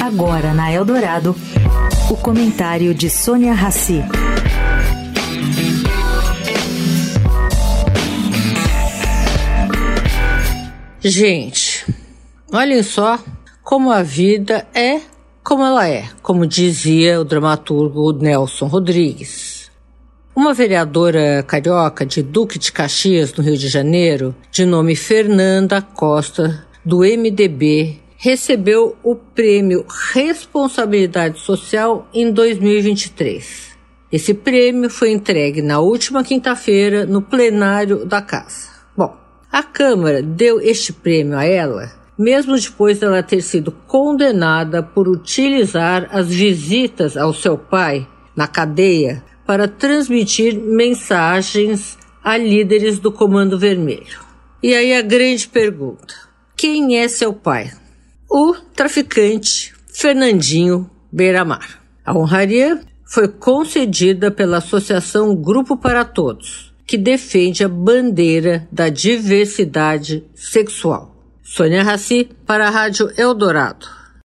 Agora na Eldorado, o comentário de Sônia Rassi. Gente, olhem só como a vida é como ela é, como dizia o dramaturgo Nelson Rodrigues. Uma vereadora carioca de Duque de Caxias, no Rio de Janeiro, de nome Fernanda Costa, do MDB, recebeu o prêmio Responsabilidade Social em 2023. Esse prêmio foi entregue na última quinta-feira no plenário da casa. Bom, a Câmara deu este prêmio a ela, mesmo depois dela ter sido condenada por utilizar as visitas ao seu pai na cadeia para transmitir mensagens a líderes do Comando Vermelho. E aí a grande pergunta: quem é seu pai? O traficante Fernandinho Beiramar. A honraria foi concedida pela Associação Grupo para Todos, que defende a bandeira da diversidade sexual. Sônia Raci para a Rádio Eldorado.